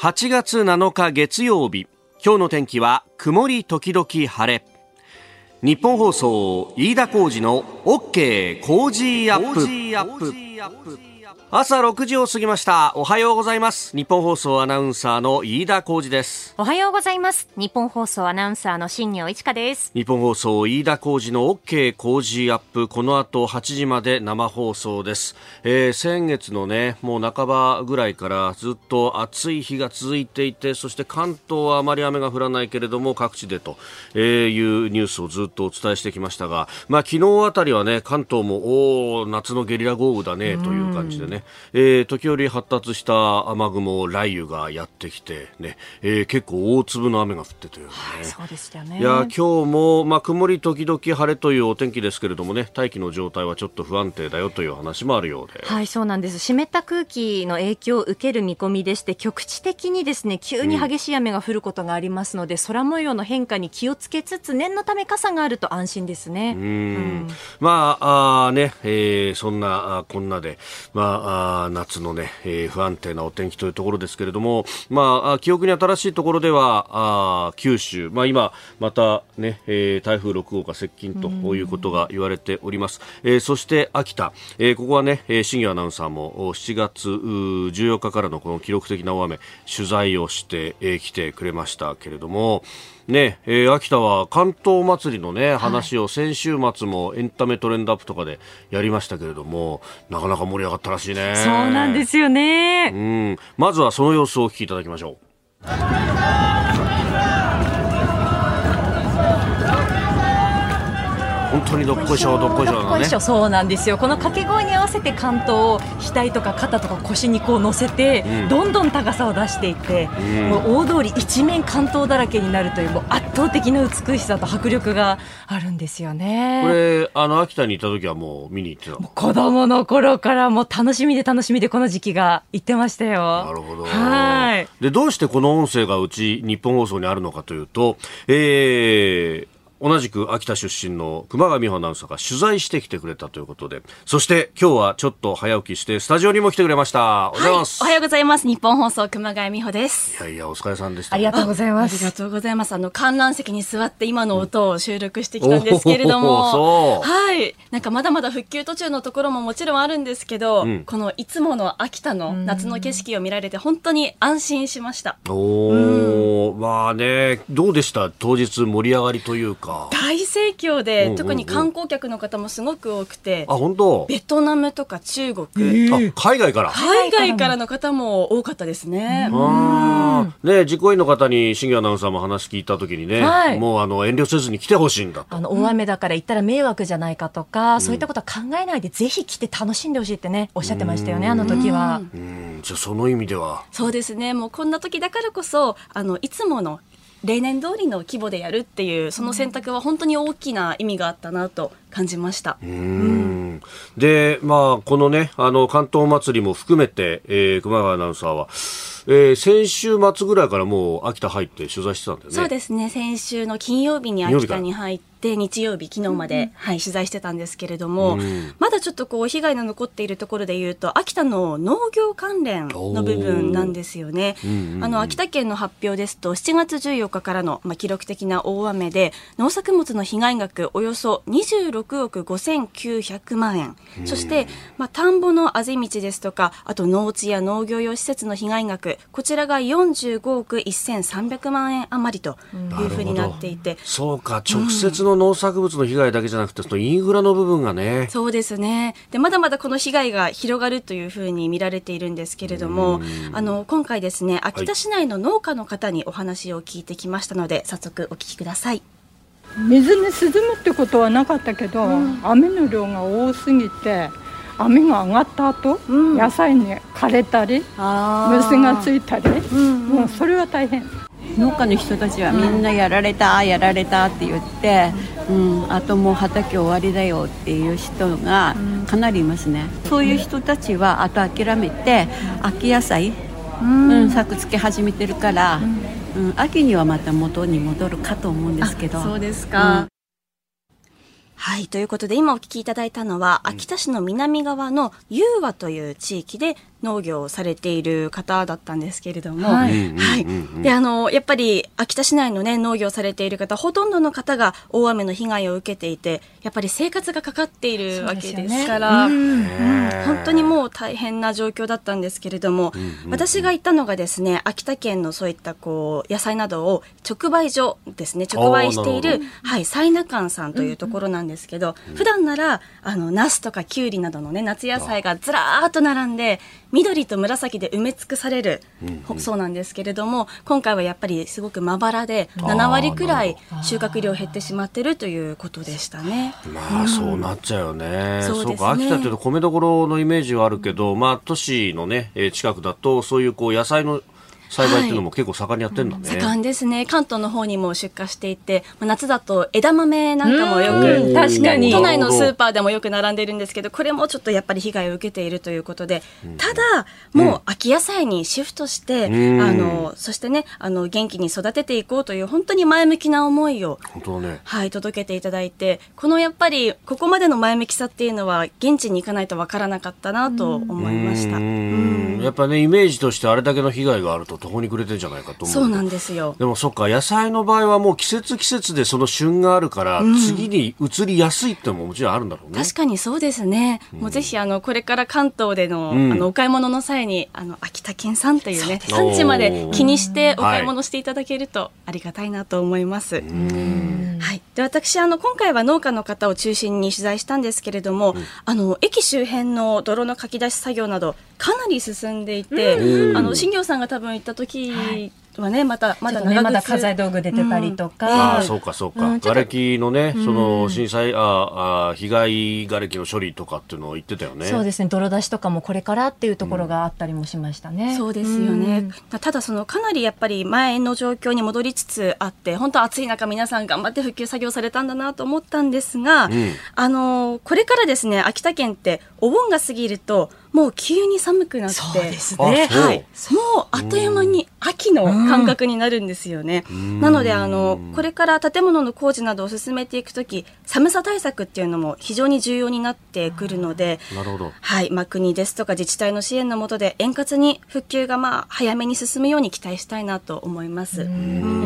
8月7日月曜日。今日の天気は曇り時々晴れ。日本放送飯田浩二の OK 工事アップ。朝6時を過ぎました。おはようございます。日本放送アナウンサーの飯田浩二です。おはようございます。日本放送アナウンサーの新業一華です。日本放送飯田浩二の OK 工事アップ。この後8時まで生放送です、えー、先月のねもう半ばぐらいからずっと暑い日が続いていてそして関東はあまり雨が降らないけれども各地でというニュースをずっとお伝えしてきましたがまあ昨日あたりはね関東もお夏のゲリラ豪雨だねという感じでねえー、時折発達した雨雲、雷雨がやってきてね、えー、結構大粒の雨が降ってというね。はい、そうでしたね。いや、今日も、まあ、曇り時々晴れというお天気ですけれどもね、大気の状態はちょっと不安定だよという話もあるようで。はい、そうなんです。湿った空気の影響を受ける見込みでして、局地的にですね、急に激しい雨が降ることがありますので、うん、空模様の変化に気をつけつつ、念のため傘があると安心ですね。うんうん、まあ、あね、えー、そんな、あこんなで、まあ、あ夏のね、えー、不安定なお天気というところですけれども、まあ、記憶に新しいところでは、あ九州、まあ今、またね、えー、台風6号が接近ということが言われております。えー、そして秋田、えー、ここはね、えー、アナウンサーも7月14日からのこの記録的な大雨、取材をしてき、えー、てくれましたけれども、ねえー、秋田は関東祭りのね、話を先週末もエンタメトレンドアップとかでやりましたけれども、なかなか盛り上がったらしいね。そうなんですよね。うん。まずはその様子をお聞きいただきましょう。本当にどっこいしょどっこいしょのね。そうなんですよ。この掛け声に合わせて関東を額とか肩とか腰にこう乗せて、うん、どんどん高さを出していって、うん、もう大通り一面関東だらけになるというもう圧倒的な美しさと迫力があるんですよね。これあの秋田にいた時はもう見に行ってた子供の頃からもう楽しみで楽しみでこの時期が行ってましたよ。なるほど。はい。でどうしてこの音声がうち日本放送にあるのかというとえー同じく秋田出身の熊谷美穂アナウンサーが取材してきてくれたということで、そして今日はちょっと早起きしてスタジオにも来てくれました。おはようございます。はい、おはようございます。日本放送熊谷美穂です。いやいや、お疲れさんでした。ありがとうございます。ありがとうございます。あの、観覧席に座って今の音を収録してきたんですけれども、はい。なんかまだまだ復旧途中のところももちろんあるんですけど、うん、このいつもの秋田の夏の景色を見られて本当に安心しました。おー、うん、まあね、どうでした？当日盛り上がりというか。大盛影響で、うんうん、特に観光客の方もすごく多くてあ本当？ベトナムとか中国、えー、海外から？海外からの方も多かったですね。ね実行委員の方に新業アナウンサーも話聞いた時にね、はい、もうあの遠慮せずに来てほしいんだあの大雨だから行ったら迷惑じゃないかとか、うん、そういったことは考えないでぜひ来て楽しんでほしいってねおっしゃってましたよねあの時は。うん。じゃその意味では。そうですね。もうこんな時だからこそあのいつもの例年通りの規模でやるっていうその選択は本当に大きな意味があったなと感じました。うんで、まあ、このね、あの、関東祭りも含めて、えー、熊谷アナウンサーは、えー、先週末ぐらいからもう秋田入って取材してたんだよね。そうですね。先週の金曜日に秋田に入って、日曜日、昨日まで、うん、はい、取材してたんですけれども、うん、まだちょっとこう、被害の残っているところで言うと、秋田の農業関連の部分なんですよね。あの、秋田県の発表ですと、7月14日からの、まあ、記録的な大雨で、農作物の被害額およそ26億5900万円。うん、そして、まあ、田んぼのあぜ道ですとか、あと農地や農業用施設の被害額、こちらが45億1300万円余りというふうになっていて。そうか、直接のの農作物の被害だけじゃなくて、そのインフラの部分がね。そうですね。で、まだまだこの被害が広がるというふうに見られているんですけれども、あの、今回ですね、秋田市内の農家の方にお話を聞いてきましたので、はい、早速お聞きください。水に沈むってことはなかったけど、うん、雨の量が多すぎて雨が上がった後、うん、野菜に枯れたり虫がついたり、うんうん、もうそれは大変。農家の人たちはみんなやられた、やられたって言って、うん、あともう畑終わりだよっていう人がかなりいますね、そういう人たちはあと諦めて秋野菜、うん、作付け始めてるから、うん、秋にはまた元に戻るかと思うんですけど。そうですか、はい。ということで、今お聞きいただいたのは、秋田市の南側の雄和という地域で、農業をされている方だったんですけれども、はい。はい、で、あの、やっぱり秋田市内のね、農業されている方、ほとんどの方が大雨の被害を受けていて、やっぱり生活がかかっているわけですから、ねうん、本当にもう大変な状況だったんですけれども、私が行ったのがですね、秋田県のそういったこう、野菜などを直売所ですね、直売している、はい、サイナカンさんというところなんですけど、うん、普段なら、あの、ナスとかキュウリなどのね、夏野菜がずらーっと並んで、緑と紫で埋め尽くされる、うん、そうなんですけれども今回はやっぱりすごくまばらで7割くらい収穫量減ってしまってるということでしたね。まあ、そうなっちゃうよね。そう、ね、か秋田っていうと米どころのイメージはあるけど、まあ都市のね近くだとそういうこう野菜の栽培っていうのも結構盛んにやってるんだね、はい、盛んですね。関東の方にも出荷していて夏だと枝豆なんかもよく確かに。都内のスーパーでもよく並んでいるんですけどこれもちょっとやっぱり被害を受けているということでただもう秋野菜にシフトして、うん、あのそしてねあの元気に育てていこうという本当に前向きな思いを、ね、はい届けていただいてこのやっぱりここまでの前向きさっていうのは現地に行かないとわからなかったなと思いました。やっぱねイメージとしてあれだけの被害があると途方に暮れてるんじゃないかと思う。そうなんですよ。でもそっか野菜の場合はもう季節季節でその旬があるから、うん、次に移りやすいってももちろんあるんだろうね。確かにそうですね、うん、もうぜひあのこれから関東での,、あのお買い物の際にあの秋田県産というね産地まで気にしてお買い物していただけるとありがたいなと思います、はい、で私あの今回は農家の方を中心に取材したんですけれども、あの駅周辺の泥のかき出し作業などかなり進んでいて、あの新業さんが多分行った時はね、また、まだね、まだ家財道具出てたりとか。うん、ああ、そうか、そうか。うん、瓦礫のね、その震災、ああ、被害瓦礫の処理とかっていうのを言ってたよね。そうですね、泥出しとかもこれからっていうところがあったりもしましたね。うん、そうですよね。ただ、その、かなりやっぱり前の状況に戻りつつあって、本当暑い中皆さん頑張って復旧作業されたんだなと思ったんですが、あの、これからですね、秋田県ってお盆が過ぎると、もう急に寒くなって、そうですね。はい。もうあっという間に秋の感覚になるんですよね。なので、あの、これから建物の工事などを進めていくとき、寒さ対策っていうのも非常に重要になってくるので、なるほど。はい。まあ、国ですとか自治体の支援のもとで円滑に復旧がまあ、早めに進むように期待したいなと思います。やっ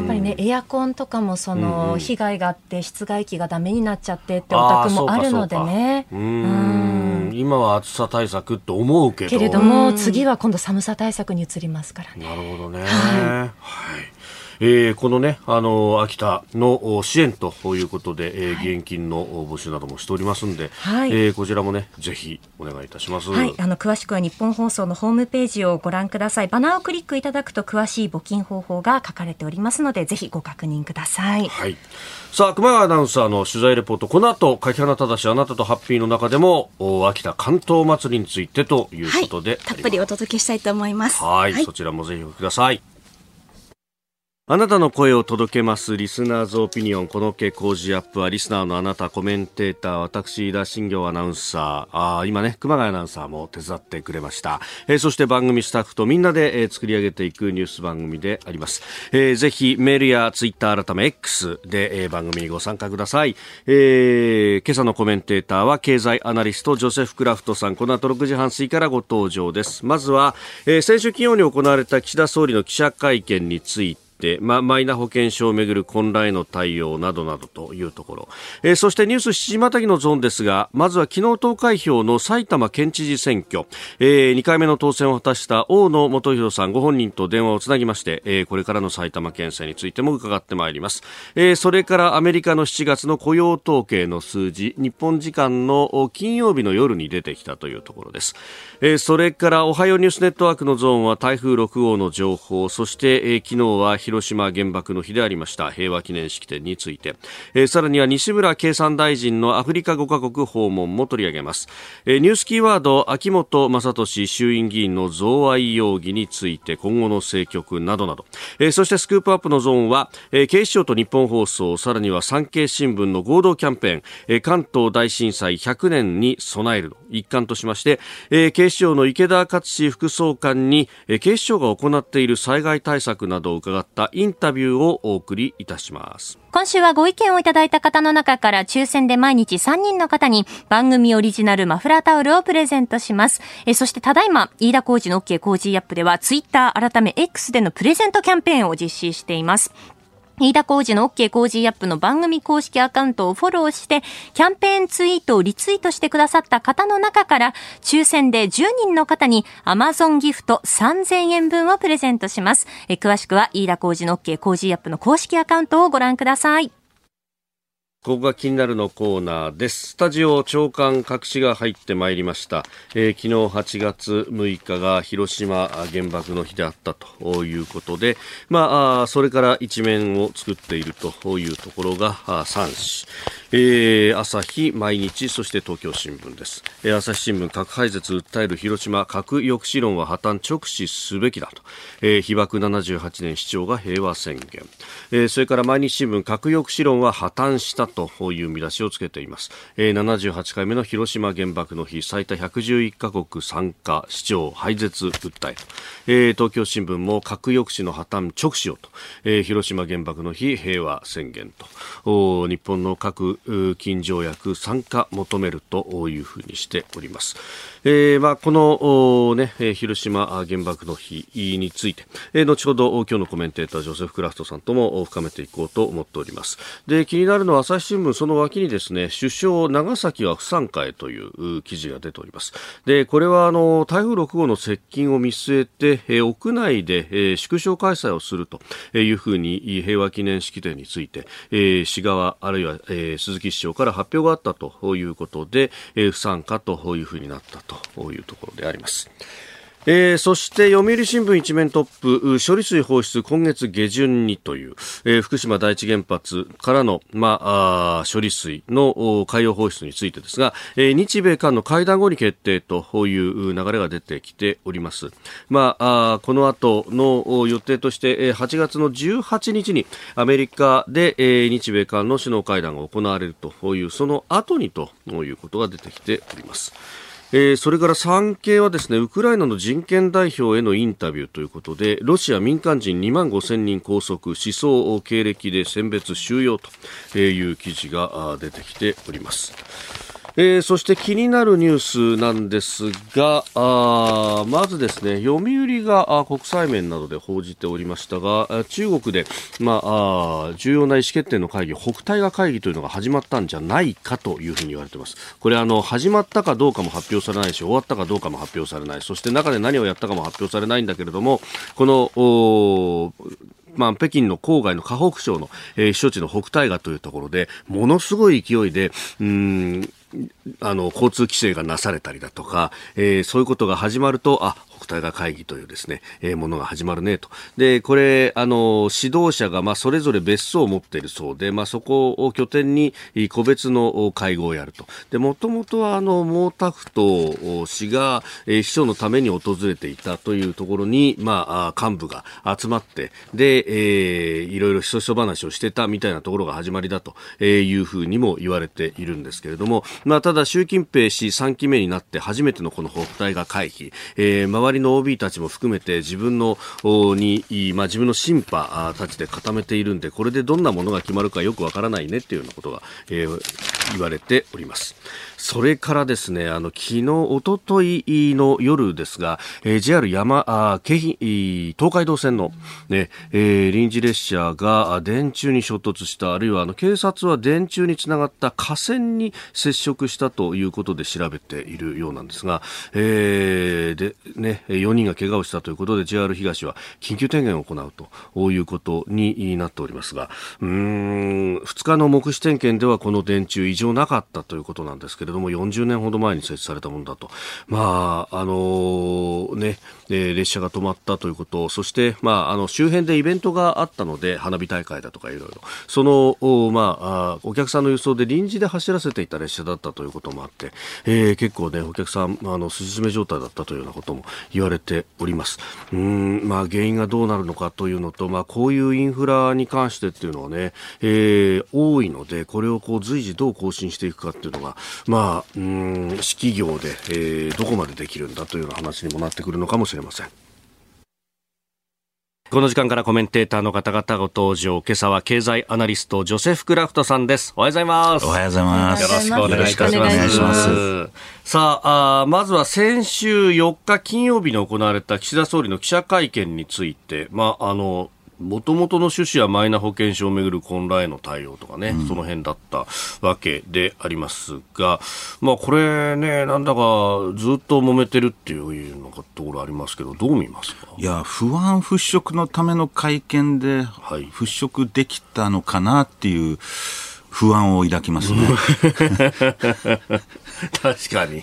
ぱりね、エアコンとかもその、被害があって室外機がダメになっちゃってってお宅もあるのでね。うん今は暑さ対策と思うけどけれども次は今度寒さ対策に移りますからね。なるほどね、はい、はいえー、このね、あの、秋田の支援ということで、えー、現金の募集などもしておりますんで、はい、えー、こちらもね、ぜひお願いいたします。はい、あの、詳しくは日本放送のホームページをご覧ください。バナーをクリックいただくと詳しい募金方法が書かれておりますので、ぜひご確認ください。はい。さあ、熊谷アナウンサーの取材レポート、この後、柿花正あなたとハッピーの中でも、秋田関東祭りについてということで、はい、たっぷりお届けしたいと思います。はいはい、そちらもぜひお聞きください。あなたの声を届けますリスナーズオピニオンこの傾向時アップはリスナーのあなたコメンテーター私田新行アナウンサー。あ今ね熊谷アナウンサーも手伝ってくれました、えー、そして番組スタッフとみんなで、えー、作り上げていくニュース番組であります、えー、ぜひメールやツイッター改め X で、えー、番組にご参加ください、えー、今朝のコメンテーターは経済アナリストジョセフ・クラフトさん。この後6時半過ぎからご登場です。まずは、えー、先週金曜に行われた岸田総理の記者会見について。て、ま、マイナ保険証をめぐる混乱への対応などなどというところ、えー、そしてニュース7時またぎのゾーンですがまずは昨日投開票の埼玉県知事選挙、えー、2回目の当選を果たした大野元弘さんご本人と電話をつなぎまして、えー、これからの埼玉県政についても伺ってまいります、えー、それからアメリカの7月の雇用統計の数字日本時間の金曜日の夜に出てきたというところです、えー、それからおはようニュースネットワークのゾーンは台風6号の情報そして、えー、昨日は広島原爆の日でありました。平和記念式典について、えー、さらには西村経産大臣のアフリカ5カ国訪問も取り上げます、えー、ニュースキーワード秋本真利衆院議員の贈賄容疑について今後の政局などなど、えー、そしてスクープアップのゾーンは、えー、警視庁と日本放送さらには産経新聞の合同キャンペーン、えー、関東大震災100年に備える一環としまして、えー、警視庁の池田克史副総監に、えー、警視庁が行っている災害対策などを伺ってったインタビューをお送りいたします今週はご意見をいただいた方の中から抽選で毎日3人の方に番組オリジナルマフラータオルをプレゼントします。えそしてただいま、飯田浩二の OK 工事アップではツイッター改め X でのプレゼントキャンペーンを実施しています。飯田工事の OK 工事アップの番組公式アカウントをフォローして、キャンペーンツイートをリツイートしてくださった方の中から、抽選で10人の方に Amazon ギフト3000円分をプレゼントします。え詳しくは飯田工事の OK 工事アップの公式アカウントをご覧ください。ここが気になるのコーナーです。スタジオ長官隠しが入ってまいりました。えー、昨日8月6日が広島原爆の日であったということで、まあ、それから一面を作っているというところが3紙。えー、朝日、毎日、そして東京新聞です。えー、朝日新聞、核廃絶訴える広島、核抑止論は破綻直視すべきだと。えー、被爆78年市長が平和宣言。えー、それから毎日新聞、核抑止論は破綻したという見出しをつけています。えー、78回目の広島原爆の日、最多111カ国参加、市長廃絶訴え。えー、東京新聞も核抑止の破綻直視をと。えー、広島原爆の日、平和宣言と。日本の核禁条約参加求めるというふうにしております。えー、まあ、この、ね、広島原爆の日について、えー、後ほど今日のコメンテータージョセフ・クラフトさんとも深めていこうと思っております。で、気になるのは朝日新聞その脇にですね、首相長崎は不参加へという記事が出ております。で、これはあの、台風6号の接近を見据えて、え、屋内で、え、縮小開催をするというふうに平和記念式典について、え、市側あるいは、え、鈴木市長から発表があったということで、え、不参加というふうになったというところであります。えー、そして読売新聞一面トップ処理水放出今月下旬にという、えー、福島第一原発からの、まあ、処理水の海洋放出についてですが、えー、日米韓の会談後に決定という流れが出てきております。まあ、あこの後の予定として8月の18日にアメリカで、えー、日米韓の首脳会談が行われるというその後にということが出てきております。えー、それから産経はですねウクライナの人権代表へのインタビューということでロシア民間人2万5000人拘束思想経歴で選別収容という記事が出てきております。えー、そして気になるニュースなんですが、あまずですね、読売が国際面などで報じておりましたが、中国で、まあ、あ重要な意思決定の会議、北大河会議というのが始まったんじゃないかというふうに言われています。これあの、始まったかどうかも発表されないし、終わったかどうかも発表されない、そして中で何をやったかも発表されないんだけれども、この、おまあ、北京の郊外の河北省の、えー、避暑地の北大河というところで、ものすごい勢いで、うん、あの、交通規制がなされたりだとか、えー、そういうことが始まると、あ、北大河会議というですね、えー、ものが始まるねと。で、これ、あの、指導者が、まあ、それぞれ別荘を持っているそうで、まあ、そこを拠点に個別の会合をやると。で、もともとは、あの、毛沢東氏が、えー、秘書のために訪れていたというところに、まあ、幹部が集まって、で、えー、いろいろひそひそ話をしてたみたいなところが始まりだというふうにも言われているんですけれども、まあ、ただ習近平氏3期目になって初めてのこの北大河会議、えー、周りりの OB たちも含めて自分のに、まあ、自分の審判たちで固めているんでこれでどんなものが決まるかよくわからないねっていうようなことが、えー、言われております。それからですね、あの、昨日、おとといの夜ですが、えー、JR 山、あ京浜東海道線の、ね、えー、臨時列車が電柱に衝突した、あるいはあの警察は電柱につながった架線に接触したということで調べているようなんですが、えー、で、ね、4人が怪我をしたということで JR 東は緊急点検を行うということになっておりますが、うん、2日の目視点検ではこの電柱異常なかったということなんですけれどども40年ほど前に設置されたものだと、まああのね、え列車が止まったということそして、まあ、あの周辺でイベントがあったので花火大会だとかいろいろ。その、まあ、お客さんの輸送で臨時で走らせていた列車だったということもあって、えー、結構ねお客さんあのすじ詰め状態だったというようなことも言われております。うん、まあ、原因がどうなるのかというのと、まあ、こういうインフラに関してっていうのはね、えー、多いのでこれをこう随時どう更新していくかっていうのが、まあ、うん企業で、えー、どこまでできるんだというような話にもなってくるのかもしれません。この時間からコメンテーターの方々ご登場。今朝は経済アナリスト、ジョセフ・クラフトさんです。おはようございます。おはようございます。よろしくお願いいたします。さああ、まずは先週4日金曜日に行われた岸田総理の記者会見について、まあ、あの、もともとの趣旨はマイナ保険証をめぐる混乱への対応とかね、うん、その辺だったわけでありますが、まあこれね、なんだかずっと揉めてるっていうのところありますけど、どう見ますか？いや、不安払拭のための会見で、払拭できたのかなっていう、不安を抱きますね。確かに。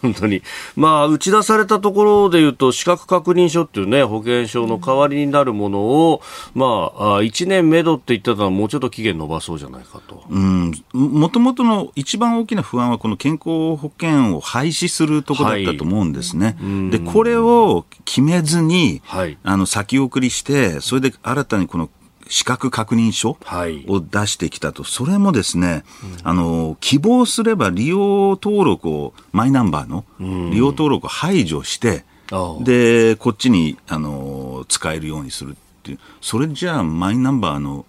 本当に。まあ、打ち出されたところで言うと、資格確認書っていうね、保険証の代わりになるものを、まあ、1年目処って言ってたのはもうちょっと期限延ばそうじゃないかと。うん。もともとの一番大きな不安は、この健康保険を廃止するところだったと思うんですね。はい、で、これを決めずに、はい、あの、先送りして、それで新たにこの資格確認書を出してきたと、はい、それもですね、うん、あの希望すれば利用登録をマイナンバーの利用登録を排除して、うん、でこっちにあの使えるようにするっていう。それじゃあマイナンバーの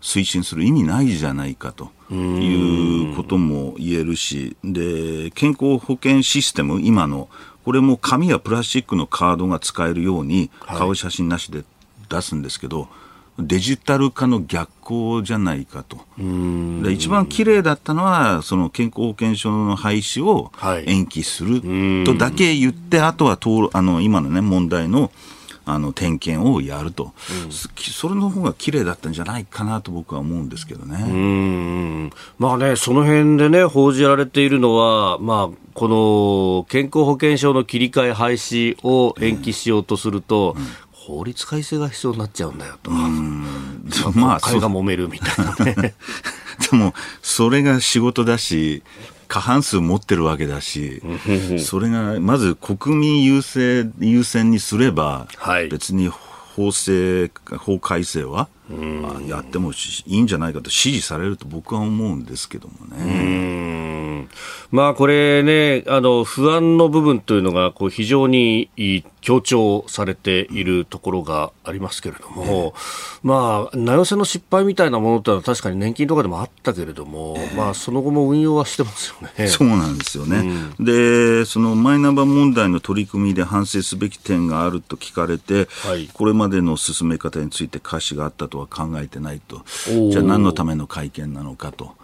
推進する意味ないじゃないかと。いうことも言えるしで健康保険システム今のこれも紙やプラスチックのカードが使えるように顔写真なしで出すんですけど、はいデジタル化の逆行じゃないかと。で一番綺麗だったのは、その健康保険証の廃止を延期するとだけ言って、あとはあの今のね、問題のあの点検をやると、うん、それの方が綺麗だったんじゃないかなと僕は思うんですけどね。うん。まあね、その辺でね、報じられているのは、まあ、この健康保険証の切り替え廃止を延期しようとすると、うん法律改正が必要になっちゃうんだよと。まあ、国会が揉めるみたいなね。でも、それが仕事だし、過半数持ってるわけだし、それがまず国民優先優先にすれば、はい、別に法制、法改正は、やってもいいんじゃないかと支持されると僕は思うんですけどもね。まあこれね、あの不安の部分というのがこう非常に強調されているところがありますけれども、まあ、名寄せの失敗みたいなものってのは確かに年金とかでもあったけれども、まあ、その後も運用はしてますよね。そうなんですよね。うん、で、そのマイナンバー問題の取り組みで反省すべき点があると聞かれて、はい、これまでの進め方について歌詞があったとは考えてないと。じゃあ何のための会見なのかと。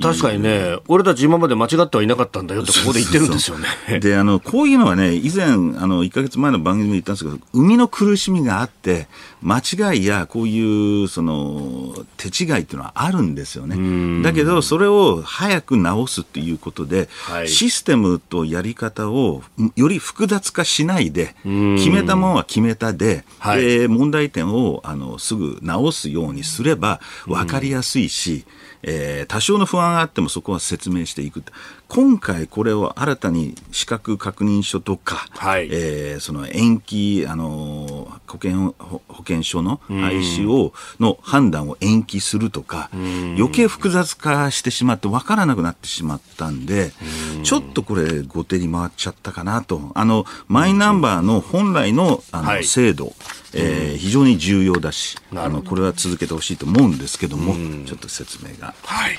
確かにね、俺たち今まで間違ってはいなかったんだよってここで言ってるんですよね。で、あの、こういうのはね、以前、あの、1か月前の番組で言ったんですけど、生みの苦しみがあって、間違いやこういうその手違いっていうのはあるんですよね。だけど、それを早く直すっていうことで、はい、システムとやり方をより複雑化しないで、決めたものは決めたで、はい、問題点をあのすぐ直すようにすれば分かりやすいし、えー、多少の不安があってもそこは説明していく。今回これを新たに資格確認書とか、はい、えー、その延期、あの保険保険証の廃止を、の判断を延期するとか、余計複雑化してしまって分からなくなってしまったんで、ちょっとこれ後手に回っちゃったかなと。あの、マイナンバーの本来のあの、制度、えー、非常に重要だし、あの、これは続けてほしいと思うんですけども、ちょっと説明が。はい。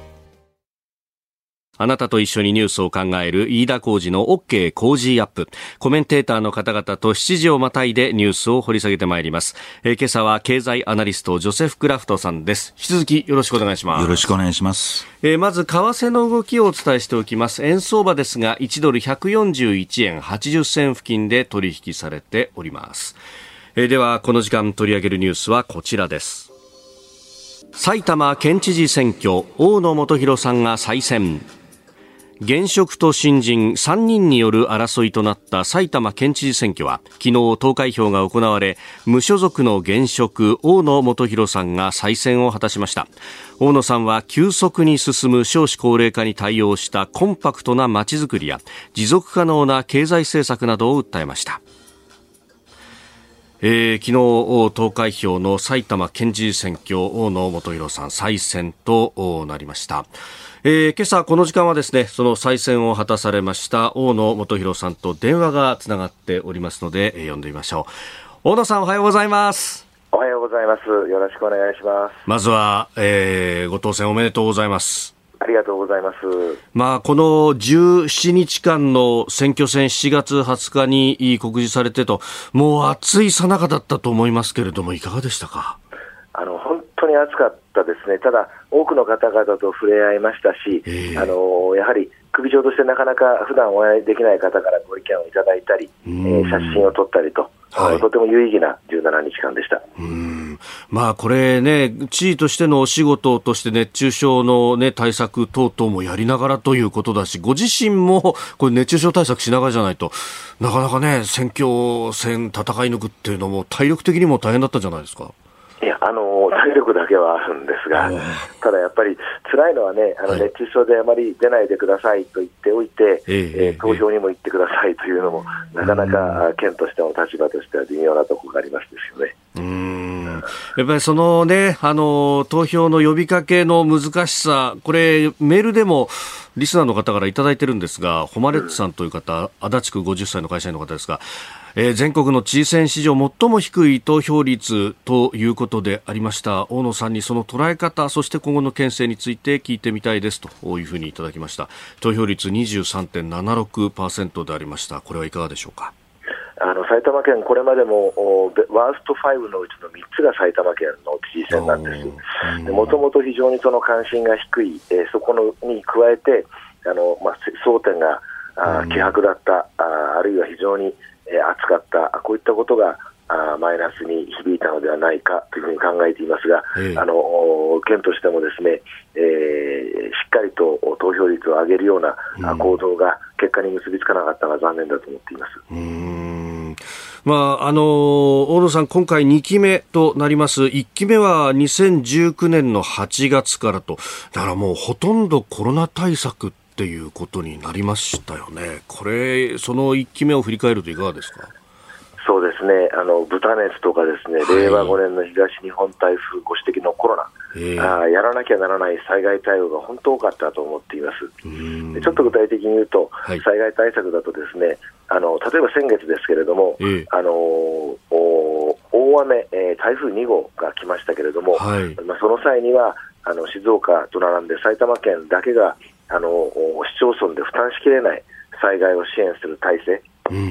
あなたと一緒にニュースを考える飯田浩二の OK 工事アップ。コメンテーターの方々と7時をまたいでニュースを掘り下げてまいります。えー、今朝は経済アナリストジョセフ・クラフトさんです。引き続きよろしくお願いします。よろしくお願いします。えー、まず為替の動きをお伝えしておきます。円相場ですが1ドル141円80銭付近で取引されております。えー、ではこの時間取り上げるニュースはこちらです。埼玉県知事選挙大野元弘さんが再選現職と新人3人による争いとなった埼玉県知事選挙は昨日投開票が行われ無所属の現職大野元弘さんが再選を果たしました大野さんは急速に進む少子高齢化に対応したコンパクトなまちづくりや持続可能な経済政策などを訴えましたえー、昨日投開票の埼玉県知事選挙大野元弘さん再選となりました。えー、今朝この時間はですねその再選を果たされました大野元弘さんと電話がつながっておりますので、えー、読んでみましょう。大野さんおはようございます。おはようございます。よろしくお願いします。まずは、えー、ご当選おめでとうございます。ありがとうございます。まあ、この17日間の選挙戦7月20日に告示されてと、もう暑いさなかだったと思いますけれども、いかがでしたか？あの本当に暑かったですね、ただ、多くの方々と触れ合いましたし、あのやはり首長としてなかなか普段お会いできない方からご意見をいただいたり、えー、写真を撮ったりと、はい、とても有意義な17日間でした。まあ、これね、知事としてのお仕事として熱中症の、ね、対策等々もやりながらということだし、ご自身もこれ熱中症対策しながらじゃないとなかなかね、選挙戦戦い抜くっていうのも体力的にも大変だったんじゃないですか。いや、あの体力だけはあるんですが、ただやっぱり辛いのはね、あの熱中症であまり出ないでくださいと言っておいて、はい、えー、投票にも行ってくださいというのも、なかなか県としても立場としては微妙なところがありますですよね。うん。やっぱりそのね、あの、投票の呼びかけの難しさ、これ、メールでもリスナーの方からいただいてるんですが、ホマレッツさんという方、足立区50歳の会社員の方ですが、えー、全国の知事選史上最も低い投票率ということでありました。大野さんにその捉え方そして今後の県政について聞いてみたいですというふうにいただきました。投票率23.76%でありました。これはいかがでしょうか？あの埼玉県、これまでもワースト5のうちの3つが埼玉県の知事選なんです、もともと非常にその関心が低い、えー、そこのに加えて、あのまあ、争点があ希薄だった、ああるいは非常にえ暑かった、こういったことがあマイナスに響いたのではないかというふうに考えていますが、えあの県としてもですね、えー、しっかりと投票率を上げるような行動が結果に結びつかなかったのは残念だと思っています。うん。まあ、あの大野さん、今回2期目となります、1期目は2019年の8月からと、だからもうほとんどコロナ対策っていうことになりましたよね、これ、その1期目を振り返るといかがですか？そうですね、あの豚熱とかですね、はい、令和5年の東日本台風ご指摘のコロナ、えー、あやらなきゃならない災害対応が本当多かったと思っています。ちょっと具体的に言うと、はい、災害対策だとですね、あの例えば先月ですけれども、えー、あの大雨、えー、台風2号が来ましたけれども、はい、まあ、その際にはあの静岡と並んで埼玉県だけがあの市町村で負担しきれない災害を支援する体制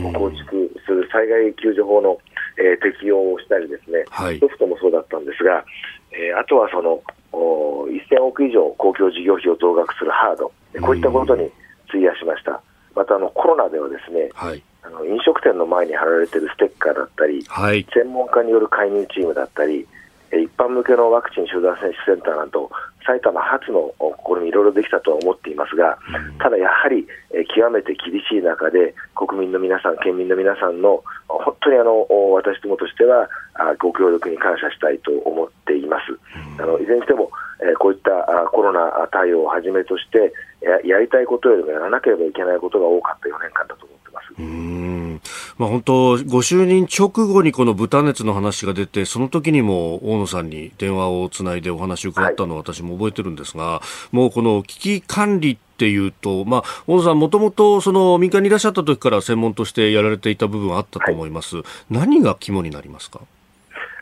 を構築する災害救助法の、えー、適用をしたりですね、はい、ソフトもそうだったんですが、えー、あとはその1000億以上公共事業費を増額するハード、こういったことに費やしました。またあのコロナではですね、はい、あの飲食店の前に貼られているステッカーだったり、はい、専門家による介入チームだったり、一般向けのワクチン集団接種センターなど、埼玉初の試み、いろいろできたとは思っていますが、ただやはり、え極めて厳しい中で、国民の皆さん、県民の皆さんの、本当にあの私どもとしては、ご協力に感謝したいと思っています。あのいずれにしても、えこういったコロナ対応をはじめとしてや、やりたいことよりもやらなければいけないことが多かった4年間だと思ってます。まあ、本当、ご就任直後にこの豚熱の話が出て、その時にも大野さんに電話をつないでお話を伺ったのを私も覚えてるんですが、はい、もうこの危機管理っていうと、まあ、大野さん、もともとその民間にいらっしゃった時から専門としてやられていた部分はあったと思います。はい、何が肝になりますか？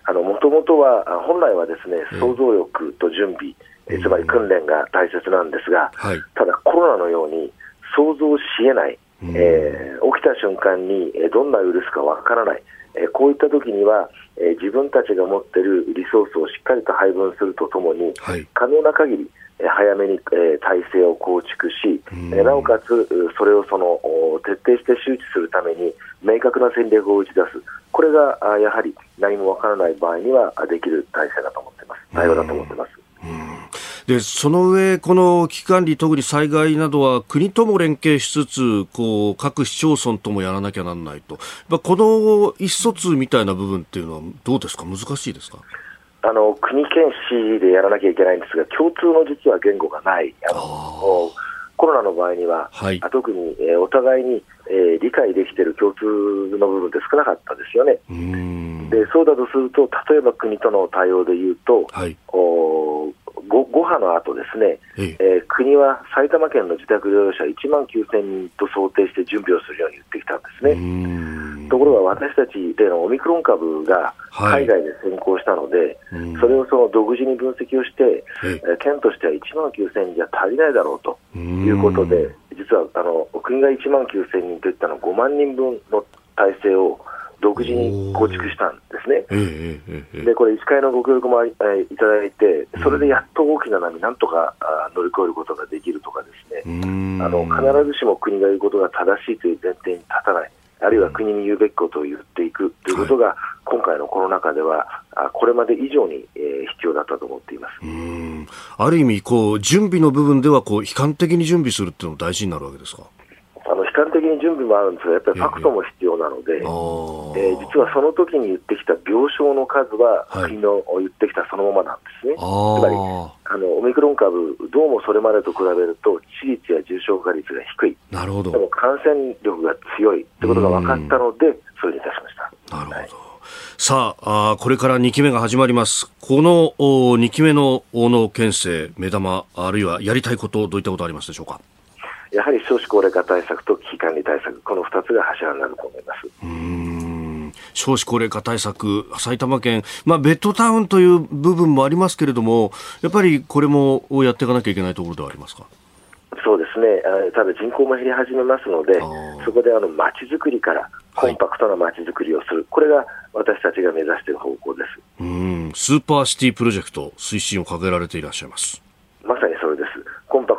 もともとは、本来はですね、想像力と準備、えつまり訓練が大切なんですが、はい、ただコロナのように想像しえない、えー、起きた瞬間にどんなウイルスかわからない、えー、こういった時には、えー、自分たちが持っているリソースをしっかりと配分するとともに、はい、可能な限り早めに、えー、体制を構築し、えなおかつそれをその徹底して周知するために明確な戦略を打ち出す、これがやはり何もわからない場合にはできる体制だと思っています、対応だと思っています。でその上、この危機管理、特に災害などは国とも連携しつつこう各市町村ともやらなきゃならないと、この意思疎通みたいな部分っていうのはどうですか、難しいですか？あの国県市でやらなきゃいけないんですが、共通の実は言語がない。あのコロナの場合には、はい、特に、えー、お互いに、えー、理解できている共通の部分って少なかったですよね。でそうだとすると、例えば国との対応でいうと、はい、お 5, 5波の後ですね、ええ。ー、国は埼玉県の自宅療養者1万9000人と想定して準備をするように言ってきたんですね。ところが私たちでのオミクロン株が海外で先行したので、はい、それをその独自に分析をして、えー、県としては1万9000人じゃ足りないだろうということで、実はあの国が1万9000人といったのは5万人分の体制を独自に構築したんですね。で、これ、医師会のご協力もいただいて、それでやっと大きな波、なんとか乗り越えることができるとかですね、あの必ずしも国が言うことが正しいという前提に立たない。あるいは国に言うべきことを言っていくということが、今回のコロナ禍では、これまで以上に、え必要だったと思っています。ある意味こう、準備の部分ではこう悲観的に準備するっていうのも大事になるわけですか？準備もあるんですが、やっぱりファクトも必要なので、えー、えー、実はその時に言ってきた病床の数は、国の言ってきたそのままなんですね。つまりあの、オミクロン株、どうもそれまでと比べると、致死率や重症化率が低い、なるほど。でも感染力が強いということが分かったので、それにいたしました。なるほど、はいさああ、これから2期目が始まります。この2期目の大野県政、目玉、あるいはやりたいこと、どういったことありますでしょうか？やはり少子高齢化対策と危機管理対策、この2つが柱になると思います。うん少子高齢化対策、埼玉県、まあ、ベッドタウンという部分もありますけれども、やっぱりこれもやっていかなきゃいけないところではありますか？そうですね、ただ人口も減り始めますので、そこであの街づくりからコンパクトな街づくりをする、はい、これが私たちが目指している方向ですうんスーパーシティプロジェクト、推進を掲げられていらっしゃいます。まさにそれです。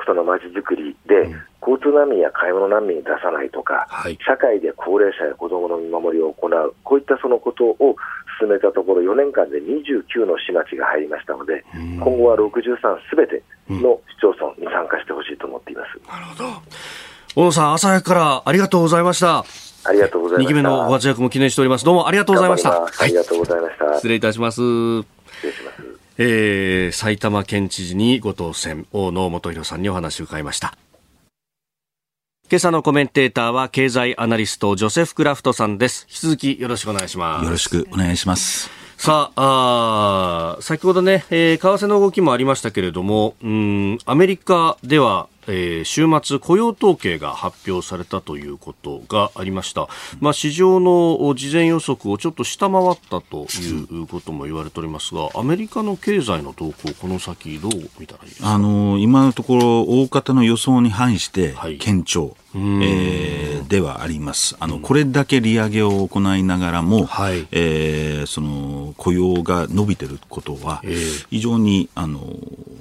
コンパクトな街づくりで、うん、交通難民や買い物難民に出さないとか、はい、社会で高齢者や子どもの見守りを行う、こういったそのことを進めたところ、4年間で29の市町が入りましたので、今後は63すべての市町村に参加してほしいと思っています。なるほど。小野さん、朝早くからありがとうございました。ありがとうございました。2期目のご活躍も記念しております。どうもありがとうございました。ありがとうございました。失礼いたします。えー、埼玉県知事にご当選、大野元弘さんにお話を伺いました。今朝のコメンテーターは経済アナリストジョセフ・クラフトさんです。引き続きよろしくお願いします。よろしくお願いします。さあ、あ先ほどね、えー、為替の動きもありましたけれども、うん、アメリカでは、えー、週末雇用統計が発表されたということがありました。まあ、市場の事前予測をちょっと下回ったということも言われておりますが、アメリカの経済の動向、この先どう見たらいいですか？あの今のところ、大方の予想に反して堅調。はいえー、ではあります。あの、これだけ利上げを行いながらも、はい、えー、その雇用が伸びてることは、非常に、あの、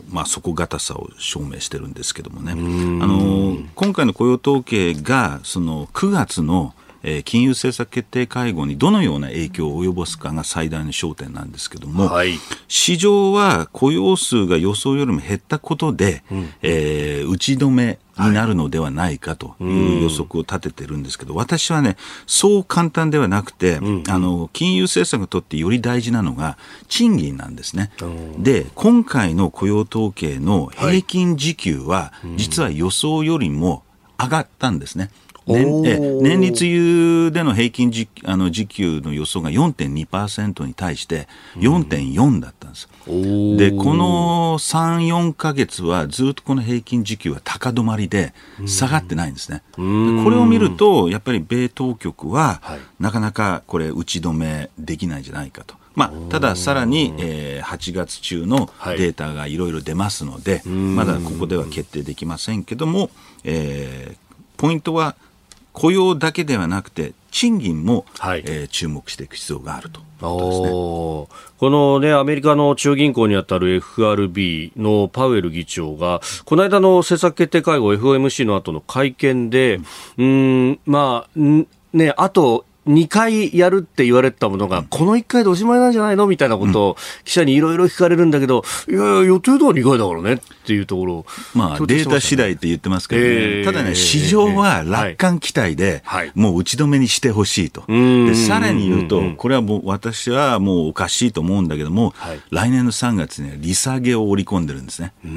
まあ、底堅さを証明してるんですけどもね。あの、今回の雇用統計が、その9月のえー、金融政策決定会合にどのような影響を及ぼすかが最大の焦点なんですけども、はい、市場は雇用数が予想よりも減ったことで、うん、えー、打ち止めになるのではないかという予測を立ててるんですけど、私はね、そう簡単ではなくて、うん。あの、金融政策にとってより大事なのが賃金なんですね。で、今回の雇用統計の平均時給は、実は予想よりも上がったんですね。年年率優での平均時あの時給の予想が4.2%に対して4.4だったんです。で、この3、4か月はずっとこの平均時給は高止まりで下がってないんですね。これを見ると、やっぱり米当局は、なかなかこれ打ち止めできないんじゃないかと。まあ、たださらに、えー、8月中のデータがいろいろ出ますので、はい、まだここでは決定できませんけども、えー、ポイントは雇用だけではなくて賃金も、はい、えー、注目していく必要があると。このね、アメリカの中央銀行にあたる FRB のパウエル議長が、この間の政策決定会合 FOMC の後の会見で、うん、んまあ、ね、あと2回やるって言われたものが、この1回でおしまいなんじゃないのみたいなことを記者にいろいろ聞かれるんだけど、いやいや、予定通り2回だからねっていうところ、まあ、データ次第って言ってますけどね、えー、ただね、市場は楽観期待で、もう打ち止めにしてほしいと、でさらに言うと、これはもう私はもうおかしいと思うんだけども、はい、来年の3月に利下げを織り込んでるんですね。こ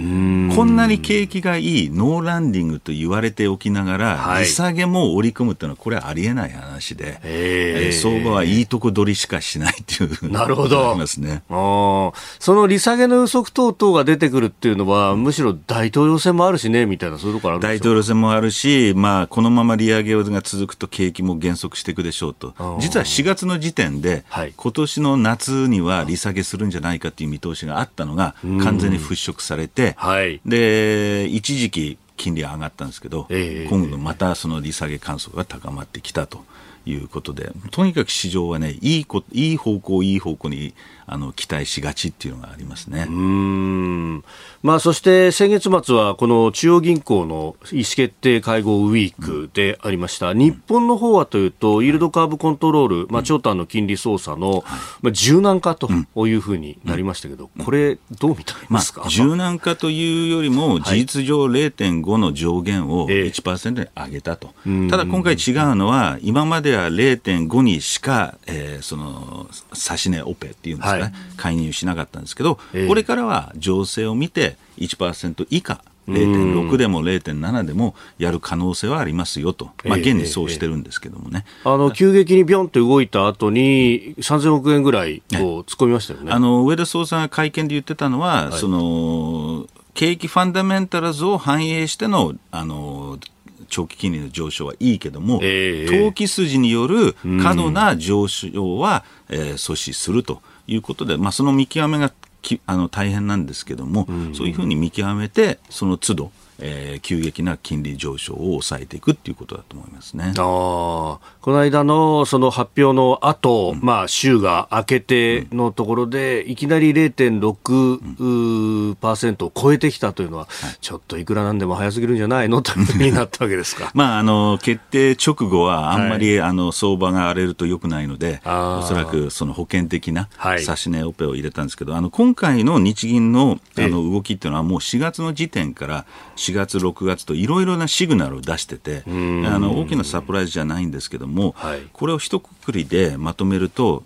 んなに景気がいいノーランディングと言われておきながら、はい、利下げも織り込むっていうのは、これはありえない話で。えーえー、相場はいいとこ取りしかしないっていうなるほどありますね。その利下げの予測等々が出てくるっていうのは、むしろ大統領選もあるしねみたいな、そういうところある大統領選もあるし、まあ、このまま利上げが続くと景気も減速していくでしょうと、実は4月の時点で、はい、今年の夏には利下げするんじゃないかっていう見通しがあったのが、完全に払拭されて、はい、で一時期、金利上がったんですけど、えー、今度またその利下げ観測が高まってきたと。いうことで、とにかく市場はね、いいこいい方向、いい方向にあの期待しがちっていうのがありますね。うん。まあ、そして先月末はこの中央銀行の意思決定会合ウィークでありました、うん、日本の方はというと、イールドカーブコントロール、まあ、長短の金利操作の、まあ、柔軟化というふうになりましたけど、これ、どう見たいますか、まあ、柔軟化というよりも、事実上0.5の上限を1%に上げたと、えー、ただ今回違うのは、今までは0.5にしか、えー、その指値オペっていうんですかね、はい、介入しなかったんですけど、えー、これからは情勢を見て、1%以下0.6でも0.7でもやる可能性はありますよと、まあ、現にそうしてるんですけどもね、えーえ。ー、あの急激にびょんって動いた後に、3000億円ぐらい突っ込みましたよね、あの上田総裁が会見で言ってたのは、はい、その景気ファンダメンタルズを反映してのあの長期金利の上昇はいいけども、えー、投機筋による過度な上昇は、えー、阻止するということで、まあ、その見極めがきあの大変なんですけども、うん。うん、そういうふうに見極めてその都度えー、急激な金利上昇を抑えていくということだと思いますね。あこの間のその発表の後、うん、まあ週が明けてのところで、うん、いきなり0.6%を超えてきたというのは、ちょっといくらなんでも早すぎるんじゃないの？というふうになったわけですか。まああの決定直後はあんまり、はい、あの相場が荒れるとよくないので、おそらくその保険的な指値オペを入れたんですけど、はい、あの今回の日銀のあの動きっていうのはもう4月の時点から4月、6月といろいろなシグナルを出してて、あの大きなサプライズじゃないんですけども、はい、これを一括りでまとめると、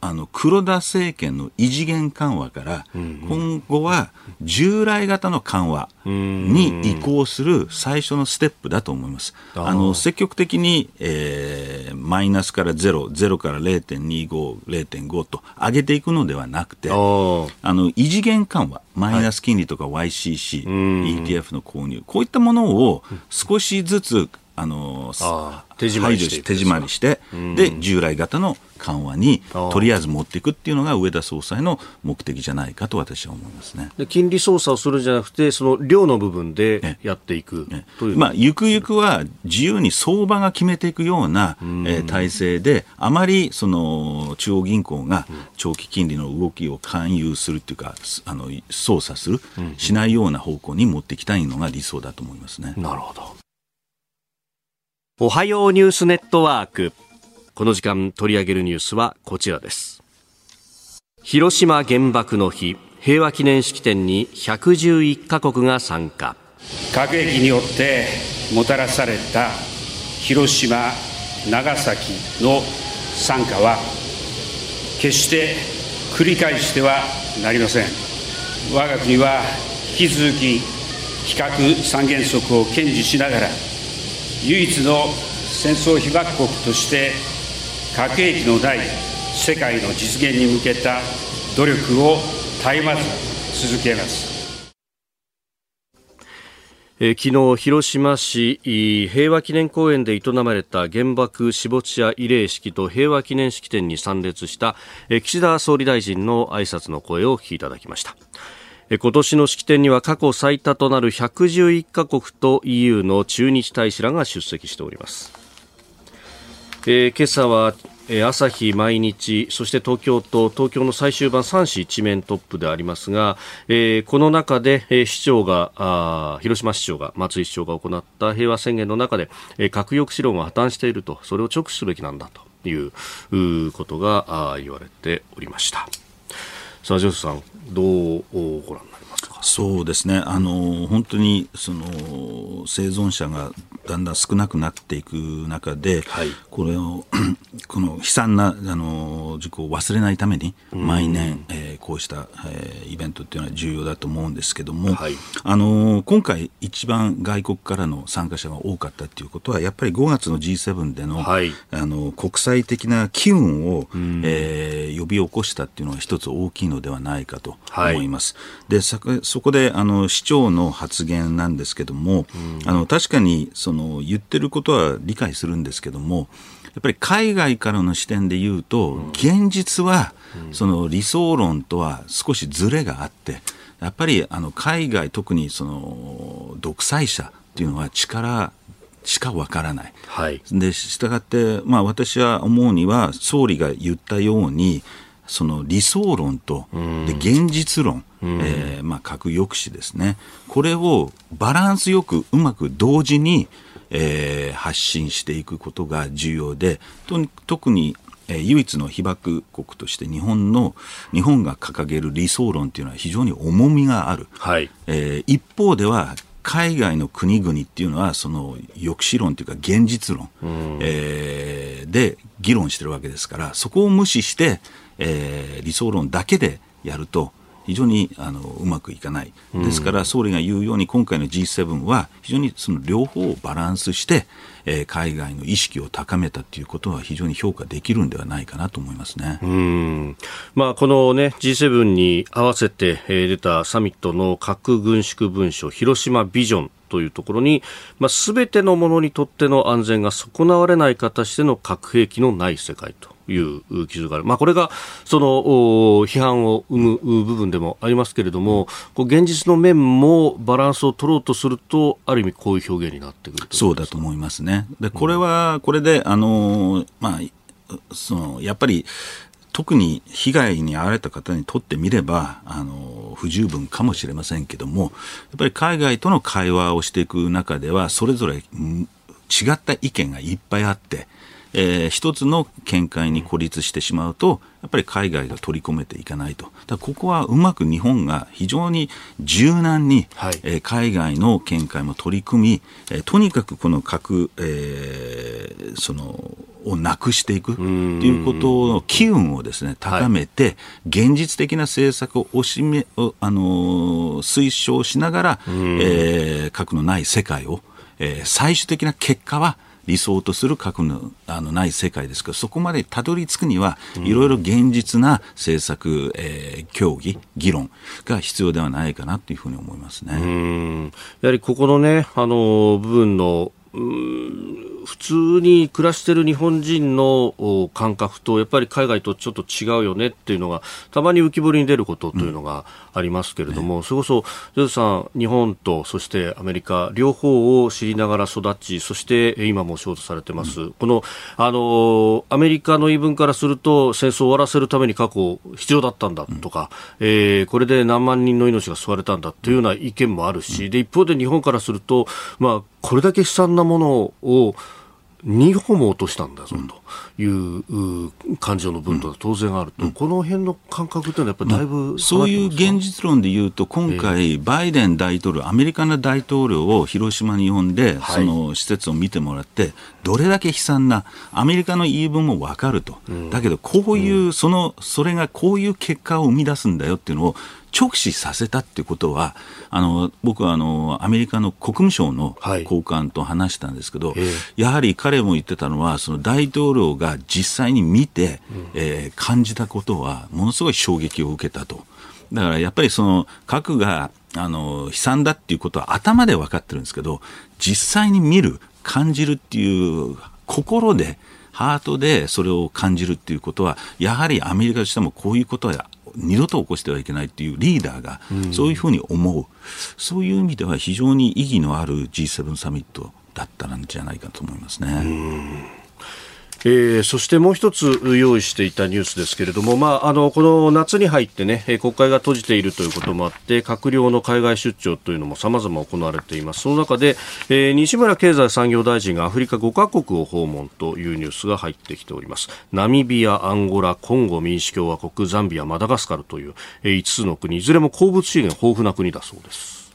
あの黒田政権の異次元緩和から、今後は従来型の緩和に移行する最初のステップだと思います。あの積極的に、えー、マイナスから0、0から0.25、0.5と上げていくのではなくて、あの異次元緩和、マイナス金利とか YCC、ETF の購入、こういったものを少しずつあの手締まりして手締まりしてで従来型の緩和にとりあえず持っていくっていうのが上田総裁の目的じゃないかと私は思いますね。で金利操作をするんじゃなくてその量の部分でやっていく、ねね、まあ、ゆくゆくは自由に相場が決めていくような、えー、体制であまりその中央銀行が長期金利の動きを勧誘するっていうかあの操作する、しないような方向に持っていきたいのが理想だと思いますね。なるほどおはようニュースネットワーク。この時間取り上げるニュースはこちらです。広島原爆の日、平和記念式典に111カ国が参加。核兵器によってもたらされた広島、長崎の参加は、決して繰り返してはなりません。我が国は引き続き、非核三原則を堅持しながら、唯一の戦争被爆国として核兵器のない世界の実現に向けた努力を絶えまず続けますえー、昨日、広島市平和記念公園で営まれた原爆死没者慰霊式と平和記念式典に参列した、えー、岸田総理大臣の挨拶の声をお聞きいただきました。今年の式典には過去最多となる111カ国と EU の駐日大使らが出席しております。えー、今朝は朝日毎日そして東京と東京の最終版3市一面トップでありますが、えー、この中で、え、市長があ広島市長が松井市長が行った平和宣言の中で、え、核抑止論は破綻しているとそれを直視すべきなんだということが言われておりましたさあジョスさんどうご覧になりますか。そうですね。あの本当にその生存者がだんだん少なくなっていく中で、はい、これを この悲惨なあの事故を忘れないために毎年、えー、こうした、えー、イベントっていうのは重要だと思うんですけども、はい、あの今回一番外国からの参加者が多かったということはやっぱり5月の G7 でのはい、あの国際的な機運を、えー、呼び起こしたっていうのは一つ大きいのではないかと思います。でそこであの市長の発言なんですけども、あの確かにその言ってることは理解するんですけどもやっぱり海外からの視点で言うと、現実はその理想論とは少しずれがあってやっぱりあの海外特にその独裁者っていうのは力しかわからない。はい、でしたがって、まあ、私は思うには総理が言ったようにその理想論と、で現実論、えーまあ、核抑止ですね。これをバランスよくうまく同時にえー、発信していくことが重要で特にえー、唯一の被爆国として日本の日本が掲げる理想論というのは非常に重みがある、はい。えー、一方では海外の国々っていうのはその抑止論というか現実論、うん、えー、で議論してるわけですからそこを無視して、えー、理想論だけでやると非常にあのうまくいかない、ですから総理が言うように今回の G7 は非常にその両方をバランスして、えー、海外の意識を高めたということは非常に評価できるんではないかなと思いますね。うんまあ、この、ね、G7 に合わせて、えー、出たサミットの核軍縮文書広島ビジョンというところに、まあ、全てのものにとっての安全が損なわれない形での核兵器のない世界と。いう記述がある、まあ、これがその批判を生む部分でもありますけれども、こう現実の面もバランスを取ろうとすると、ある意味、こういう表現になってくるそうだと思いますね。でこれは、これで、あのまあ、そのやっぱり特に被害に遭われた方にとってみればあの不十分かもしれませんけどもやっぱり海外との会話をしていく中ではそれぞれ違った意見がいっぱいあってえー、一つの見解に孤立してしまうと、やっぱり海外が取り込めていかないと。だここはうまく日本が非常に柔軟に、はい、えー、海外の見解も取り組み、えー、とにかくこの核、えー、その、をなくしていくということの機運をですね、高めて、はい、現実的な政策を押しめ、あの推奨しながら、えー、核のない世界を、えー、最終的な結果は理想とする核のあのない世界ですけどそこまでたどり着くにはいろいろ現実な政策、えー、協議議論が必要ではないかなというふうに思いますね。やはりここのねあの部分の普通に暮らしている日本人の感覚とやっぱり海外とちょっと違うよねっていうのがたまに浮き彫りに出ることというのがありますけれども、うんね、それこそジョズさん日本とそしてアメリカ両方を知りながら育ちそして今も仕事されてます、うん、このあのアメリカの言い分からすると戦争を終わらせるために過去必要だったんだとか、うん、えー、これで何万人の命が救われたんだというような意見もあるし、で一方で日本からすると、まあ、これだけ悲惨なものを2歩も落としたんだぞという感情の分と当然あると、うん、この辺の感覚というのはやっぱりだいぶ、まあ、そういう現実論でいうと今回、バイデン大統領アメリカの大統領を広島に呼んで、その施設を見てもらってどれだけ悲惨なアメリカの言い分も分かると、うん、だけどこういう、そのそれがこういう結果を生み出すんだよっていうのを直視させたってことは、あの僕はあのアメリカの国務省の高官と話したんですけど、はい、やはり彼も言ってたのは、その大統領が実際に見て、うん、えー、感じたことは、ものすごい衝撃を受けたと。だからやっぱりその核があの悲惨だっていうことは頭で分かってるんですけど実際に見る感じるっていう心でハートでそれを感じるっていうことはやはりアメリカとしてもこういうことは二度と起こしてはいけないっていうリーダーがそういうふうに思う、そういう意味では非常に意義のある G7 サミットだったんじゃないかと思いますね。えー、そしてもう一つ用意していたニュースですけれども、まあ、あのこの夏に入ってね国会が閉じているということもあって閣僚の海外出張というのも様々行われています。その中で、えー、西村経済産業大臣がアフリカ5カ国を訪問というニュースが入ってきております。ナミビア、アンゴラ、コンゴ民主共和国ザンビア、マダガスカルという、えー、5つの国いずれも鉱物資源豊富な国だそうです。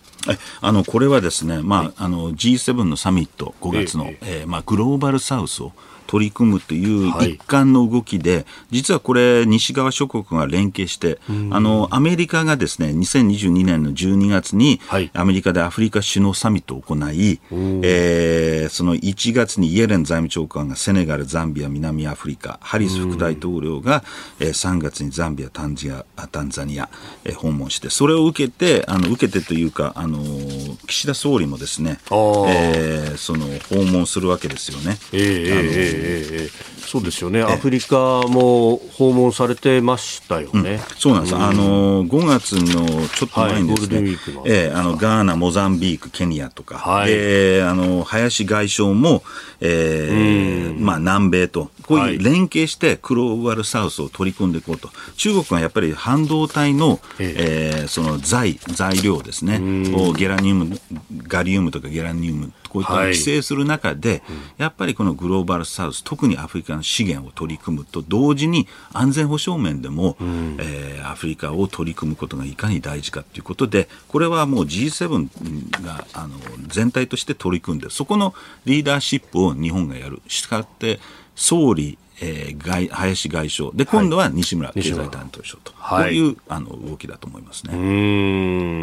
あのこれはですね、まあ、あの G7 のサミット5月の、えええー、まあ、グローバルサウスを取り組むという一環の動きで、はい、実はこれ、西側諸国が連携して、あのアメリカがですね2022年の12月に、アメリカでアフリカ首脳サミットを行い、えー、その1月にイエレン財務長官がセネガル、ザンビア、南アフリカ、ハリス副大統領が、えー、3月にザンビア、タンジアタンザニア、えー、訪問して、それを受けて、あの受けてというか、あの岸田総理もですね、えー、その訪問するわけですよね。えー、あのえーえー、そうですよね、アフリカも訪問されてましたよね、うん、そうなんです、うん、あの5月のちょっと前にですね、はい、えー、あのガーナ、モザンビーク、ケニアとか、はい、であの林外相も、えーまあ、南米と、こういう連携してグローバルサウスを取り組んでいこうと、中国はやっぱり半導体の,、えー、その材材料ですね、をゲラニウム、ガリウムとかゲラニウム、こういった規制する中で、はい、やっぱりこのグローバルサウス、特にアフリカの資源を取り組むと同時に安全保障面でも、うん、えー、アフリカを取り組むことがいかに大事かということで、これはもう G7 があの全体として取り組んで、そこのリーダーシップを日本がやる。したがって、総理、えー、外林外相。で今度は西村経済担当相と、はい、こういうあの動きだと思いますね。う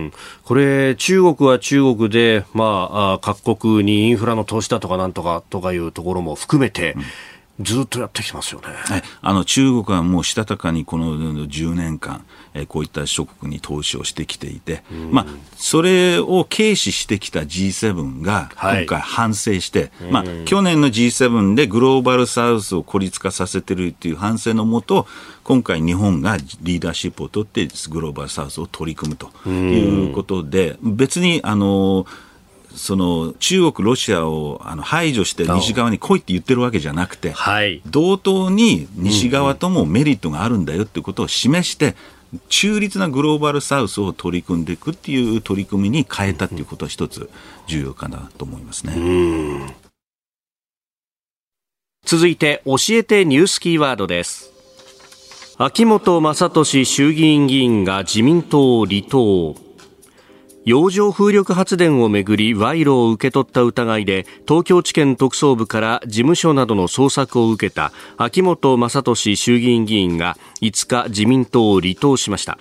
ん。これ、中国は中国で、まあ、各国にインフラの投資だとかなんとかとかいうところも含めて、うんずっとやってきてますよね、はい、あの中国はもうしたたかにこの10年間、えこういった諸国に投資をしてきていて、まあ、それを軽視してきた G7 が今回反省して、はい、まあ、去年の G7 でグローバルサウスを孤立化させてるっていう反省のもと今回日本がリーダーシップを取ってグローバルサウスを取り組むということで別にあのその中国、ロシアをあの排除して西側に来いって言ってるわけじゃなくて、はい、同等に西側ともメリットがあるんだよっていうことを示して、中立なグローバルサウスを取り組んでいくっていう取り組みに変えたっていうことは一つ重要かなと思いますね。続いて教えてニュースキーワードです。秋本真利衆議院議員が自民党を離党。洋上風力発電をめぐり賄賂を受け取った疑いで東京地検特捜部から事務所などの捜索を受けた秋本真利衆議院議員が5日自民党を離党しました。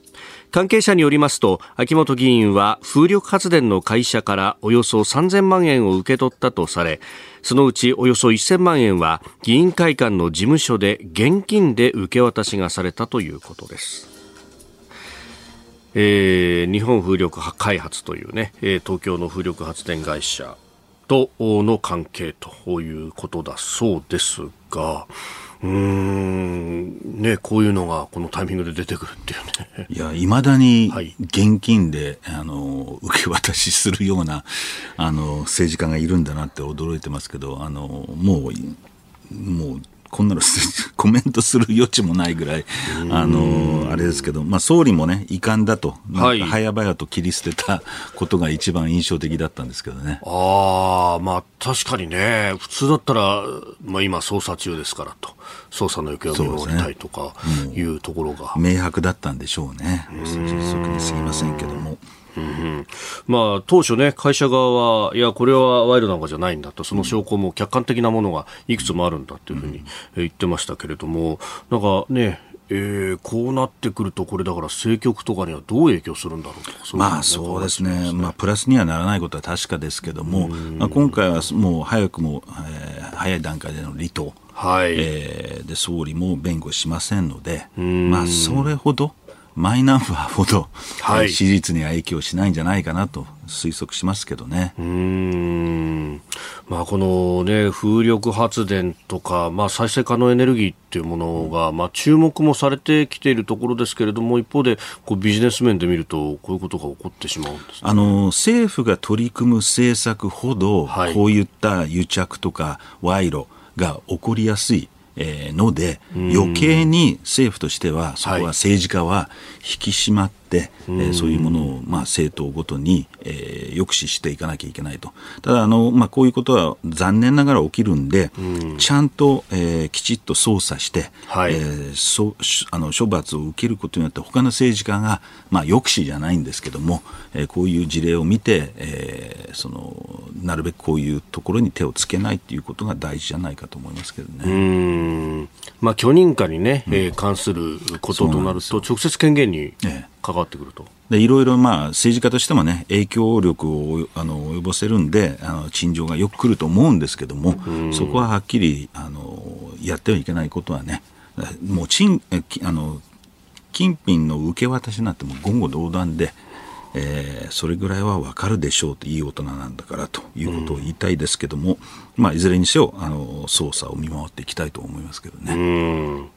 関係者によりますと秋本議員は風力発電の会社からおよそ3000万円を受け取ったとされそのうちおよそ1000万円は議員会館の事務所で現金で受け渡しがされたということです。えー、日本風力開発というね、えー、東京の風力発電会社との関係ということだそうですが、うーん、ね、こういうのがこのタイミングで出てくるっていうね。いや、いまだに現金で、はい、あの、受け渡しするような、あの、政治家がいるんだなって驚いてますけど、あの、もう、もう、こんなのコメントする余地もないぐらい、あのあれですけど、まあ、総理もね、遺憾だと、なんか早々と切り捨てたことが一番印象的だったんですけどね。ああ、まあ、確かにね、普通だったら、まあ、今、捜査中ですからと、捜査の行方を見守りたいとかいうところが。ね、明白だったんでしょうね、推測にすぎませんけども。うんうん、まあ、当初ね、会社側は、いや、これは賄賂なんかじゃないんだと、その証拠も客観的なものがいくつもあるんだというふうに言ってましたけれども、なんかね、えー、こうなってくると、これだから政局とかにはどう影響するんだろうとう、ね、まあそうですね、まあ、プラスにはならないことは確かですけども、まあ、今回はもう早くも、えー、早い段階での離党、はい。えー、で総理も弁護しませんので、まあ、それほどマイナンバーほど、はい、支持率には影響しないんじゃないかなと推測しますけどね。うん。まあ、この、ね、風力発電とか、まあ、再生可能エネルギーっていうものが、まあ、注目もされてきているところですけれども一方でこうビジネス面で見るとこういうことが起こってしまうんです、ね、あの政府が取り組む政策ほど、はい、こういった癒着とか賄賂が起こりやすいえので、余計に政府としては、そこは政治家は引き締まって、えー、そういうものを、まあ、政党ごとに、えー、抑止していかなきゃいけないと。ただ、あの、まあ、こういうことは残念ながら起きるんで、ん。ちゃんと、えー、きちっと捜査して、はい、えー、そあの処罰を受けることによって、他の政治家が、まあ、抑止じゃないんですけども、えー、こういう事例を見て、えー、その、なるべくこういうところに手をつけないということが大事じゃないかと思いますけどね。まあ、許認可にね、えー、関することとなると、直接権限に関わってくると。でいろいろまあ政治家としてもね影響力をあの及ぼせるんであの陳情がよく来ると思うんですけども、そこははっきりあのやってはいけないことはねもう賃あの金品の受け渡しになっても言語道断で。えー、それぐらいは分かるでしょうといい大人なんだからということを言いたいですけども、まあ、いずれにせよあの捜査を見守っていきたいと思いますけどね。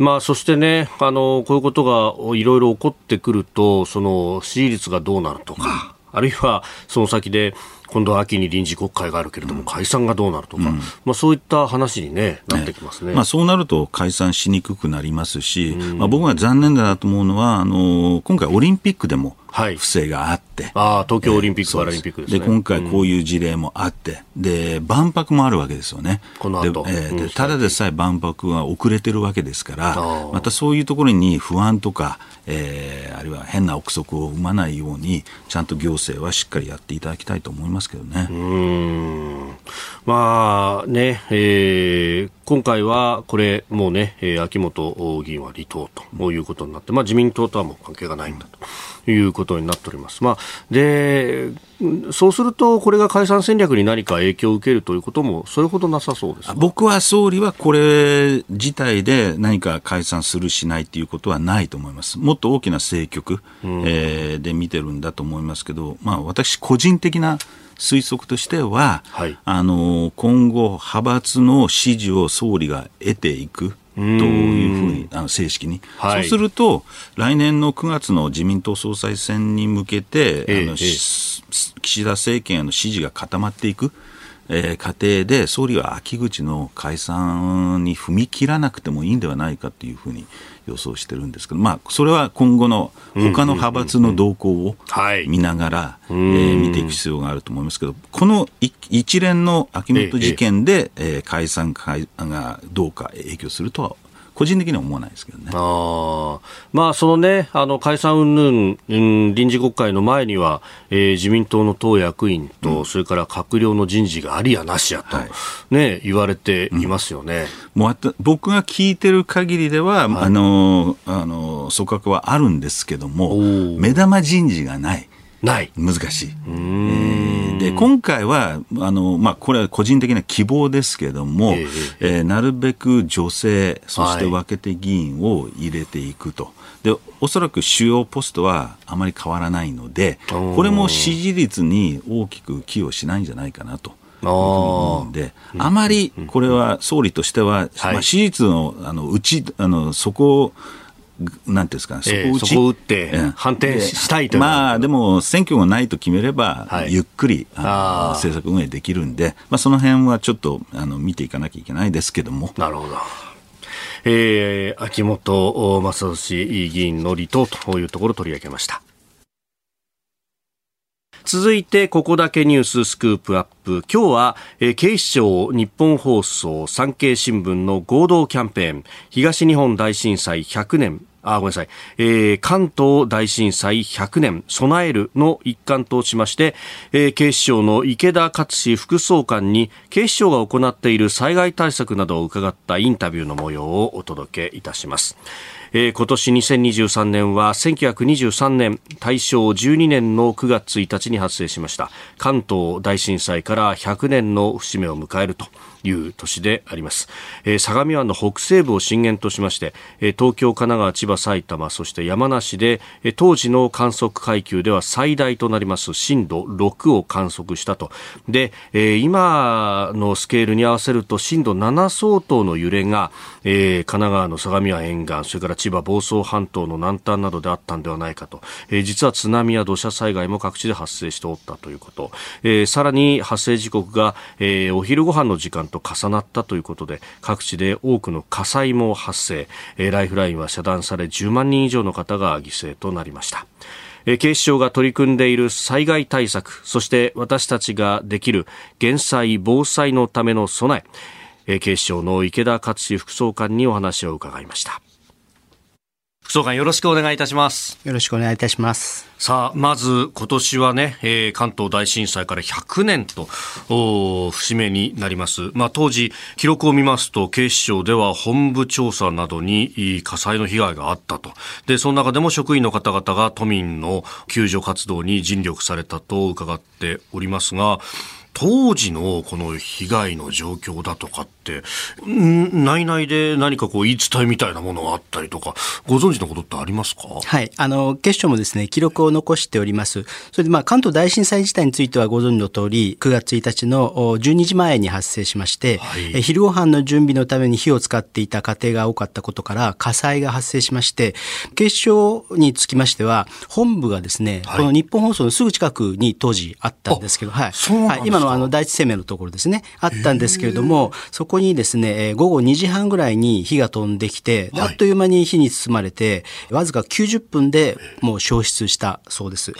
まあ、そしてね、あの、こういうことがいろいろ起こってくると、その、支持率がどうなるとか、あるいは、その先で、今度は秋に臨時国会があるけれども、解散がどうなるとか、うん、まあ、そういった話に、ね、なってきますね、まあ、そうなると解散しにくくなりますし、うん、まあ、僕が残念だなと思うのはあの今回、オリンピックでも不正があって、はい、あ東京オリンピック・パラリンピックですね。で今回、こういう事例もあって、うん、で万博もあるわけですよね、この後。で、えー、でただでさえ万博は遅れてるわけですから、またそういうところに不安とか、えー、あるいは変な憶測を生まないように、ちゃんと行政はしっかりやっていただきたいと思いますけどね。うんまあね、えー、今回はこれ、もうね、秋元議員は離党ということになって、まあ、自民党とはもう関係がないんだということになっております。まあ、でそうすると、これが解散戦略に何か影響を受けるということも、それほどなさそうです僕は総理はこれ自体で何か解散するしないということはないと思います。もっと大きな政局、うん、えー、で見てるんだと思いますけど、まあ、私、個人的な推測としては、はい、あの今後、派閥の支持を総理が得ていく。というふうにあの正式に、はい、そうすると来年の9月の自民党総裁選に向けて、えー、あの、えー、岸田政権への支持が固まっていく。えー、過程で総理は秋口の解散に踏み切らなくてもいいんではないかというふうに予想してるんですけど、まあ、それは今後の他の派閥の動向を見ながら、えー、見ていく必要があると思いますけど、この一連の秋元事件で、ええ。解散がどうか影響するとは個人的には思わないですけどね。あまあ、そのね、あの解散云々、うん、臨時国会の前には、えー、自民党の党役員と、うん、それから閣僚の人事がありやなしやと、はい、ね、言われていますよね。うん、もう僕が聞いてる限りでは、はい、あの、あの、組閣はあるんですけども、目玉人事がない。ない。難しい。えー、で今回はあの、まあ、これは個人的な希望ですけれども、えー、えー、なるべく女性そして若手議員を入れていくと。でおそらく主要ポストはあまり変わらないのでこれも支持率に大きく寄与しないんじゃないかなと。思うんで、あまりこれは総理としては、まあ、支持率のあのうちあのそこなんていうんですか、そこを打そこを打って反転したいという、まあ、でも選挙がないと決めれば、はい、ゆっくりあの政策運営できるんで、まあ、その辺はちょっとあの見ていかなきゃいけないですけども。なるほど。えー、秋元正俊議員の離党というところを取り上げました。続いて、ここだけニューススクープアップ。今日は、えー、警視庁、日本放送、産経新聞の合同キャンペーン、東日本大震災100年あ、ごめんなさい。えー、関東大震災100年備えるの一環としまして、えー、警視庁の池田勝志副総監に警視庁が行っている災害対策などを伺ったインタビューの模様をお届けいたします。えー、今年2023年は1923年大正12年の9月1日に発生しました関東大震災から100年の節目を迎えるという年であります、えー、相模湾の北西部を震源としまして、えー、東京、神奈川、千葉、埼玉そして山梨で、えー、当時の観測階級では最大となります震度6を観測したと。で、えー、今のスケールに合わせると震度7相当の揺れが、えー、神奈川の相模湾沿岸それから千葉房総半島の南端などであったんではないかと、えー、実は津波や土砂災害も各地で発生しておったということ、えー、さらに発生時刻が、えー、お昼ご飯の時間と重なったということで各地で多くの火災も発生、え、ライフラインは遮断され10万人以上の方が犠牲となりました。警視庁が取り組んでいる災害対策そして私たちができる減災防災のための備え。警視庁の池田克史副総監にお話を伺いました。副総監よろしくお願いいたします。よろしくお願いいたします。さあまず今年はね、えー、関東大震災から100年と節目になります。まあ当時記録を見ますと警視庁では本部調査などに火災の被害があったと。でその中でも職員の方々が都民の救助活動に尽力されたと伺っておりますが当時のこの被害の状況だとかって、内々で何かこう言い伝えみたいなものがあったりとか、ご存知のことってありますか？はい。あの、警視庁もですね、記録を残しております。それでまあ、関東大震災自体についてはご存知の通り、9月1日の12時前に発生しまして、はい、昼ご飯の準備のために火を使っていた家庭が多かったことから、火災が発生しまして、警視庁につきましては、本部がですね、はい、この日本放送のすぐ近くに当時あったんですけど、はい。はい、今のあの第一生命のところですね。あったんですけれどもそこにですね午後2時半ぐらいに火が飛んできて、あっという間に火に包まれてわずか90分でもう消失したそうです。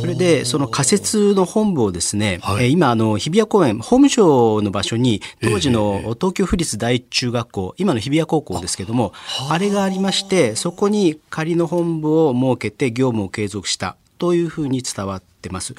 それでその仮設の本部をですね、はい、今あの日比谷公園法務省の場所に当時の東京府立第一中学校今の日比谷高校ですけどもあれがありましてそこに仮の本部を設けて業務を継続したというふうに伝わってます。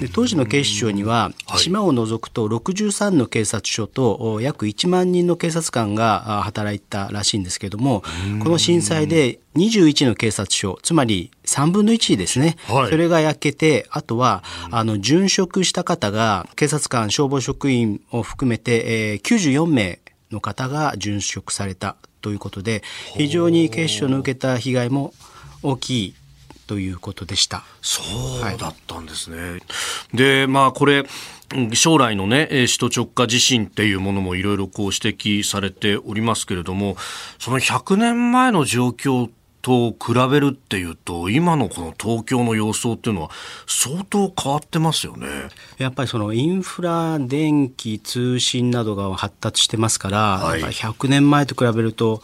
で当時の警視庁には島を除くと63の警察署と約1万人の警察官が働いたらしいんですけどもこの震災で21の警察署つまり3分の1ですね、はい、それが焼けてあとはあの殉職した方が警察官消防職員を含めて、えー、94名の方が殉職されたということで非常に警視庁の受けた被害も大きいということでした。そうだったんですね。はい、で、まあこれ、将来のね、首都直下地震っていうものもいろいろこう指摘されておりますけれども、その100年前の状況と比べるっていうと、今のこの東京の様相っていうのは相当変わってますよね。やっぱりそのインフラ、電気、通信などが発達してますから、はい、100年前と比べると、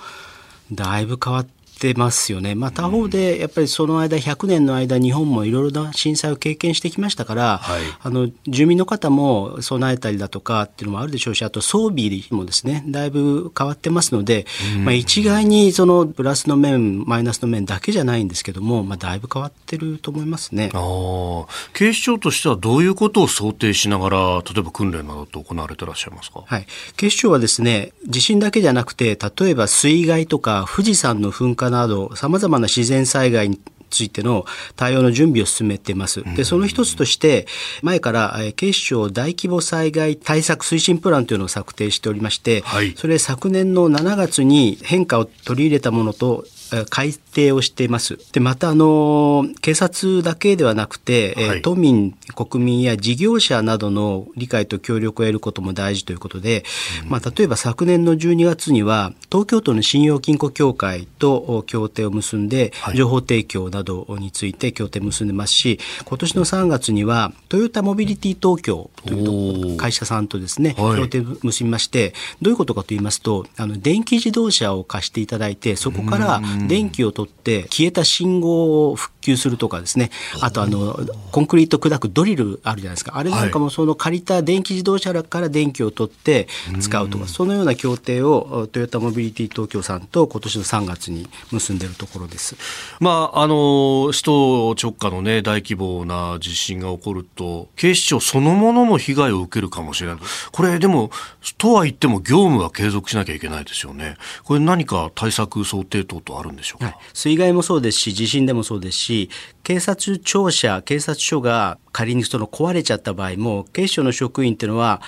だいぶ変わっててますよね。まあ、他方でやっぱりその間100年の間日本もいろいろな震災を経験してきましたから、はい、あの住民の方も備えたりだとかっていうのもあるでしょうしあと装備もですねだいぶ変わってますので、まあ、一概にそのプラスの面マイナスの面だけじゃないんですけども、まあ、だいぶ変わってると思いますね。あ警視庁としてはどういうことを想定しながら例えば訓練などと行われてらっしゃいますか、はい、警視庁はですね地震だけじゃなくて例えば水害とか富士山の噴火などさまざまな自然災害ついての対応の準備を進めています。で、その一つとして、前から警視庁大規模災害対策推進プランというのを策定しておりまして、はい、それ昨年の7月に変化を取り入れたものと改定をしています。でまたあの警察だけではなくて、はい、都民国民や事業者などの理解と協力を得ることも大事ということで、うん、まあ、例えば昨年の12月には東京都の信用金庫協会と協定を結んで、情報提供などについて協定を結んでますし今年の3月にはトヨタモビリティ東京という会社さんとですね、協定を結びましてどういうことかと言いますとあの電気自動車を貸していただいてそこから電気を取って消えた信号を復旧するとかですね。あとあのコンクリート砕くドリルあるじゃないですか。あれなんかもその借りた電気自動車から電気を取って使うとかそのような協定をトヨタモビリティ東京さんと今年の3月に結んでいるところです。まああのの首都直下の、ね、大規模な地震が起こると警視庁そのものも被害を受けるかもしれない。これでもとは言っても業務は継続しなきゃいけないですよね。これ何か対策想定等々あるんでしょうか、はい、水害もそうですし地震でもそうですし警察庁舎警察署が仮にその壊れちゃった場合も警視庁の職員っていうのは